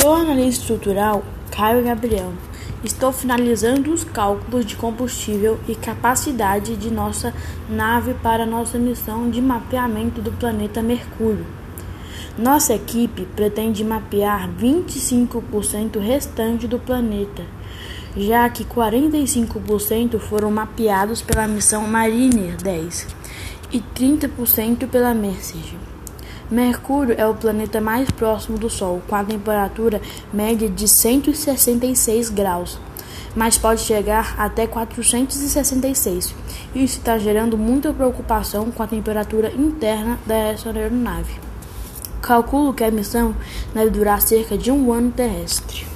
Sou analista estrutural Caio Gabriel. Estou finalizando os cálculos de combustível e capacidade de nossa nave para nossa missão de mapeamento do planeta Mercúrio. Nossa equipe pretende mapear 25% restante do planeta, já que 45% foram mapeados pela missão Mariner 10 e 30% pela Message. Mercúrio é o planeta mais próximo do Sol, com a temperatura média de 166 graus, mas pode chegar até 466. Isso está gerando muita preocupação com a temperatura interna dessa aeronave. Calculo que a missão deve durar cerca de um ano terrestre.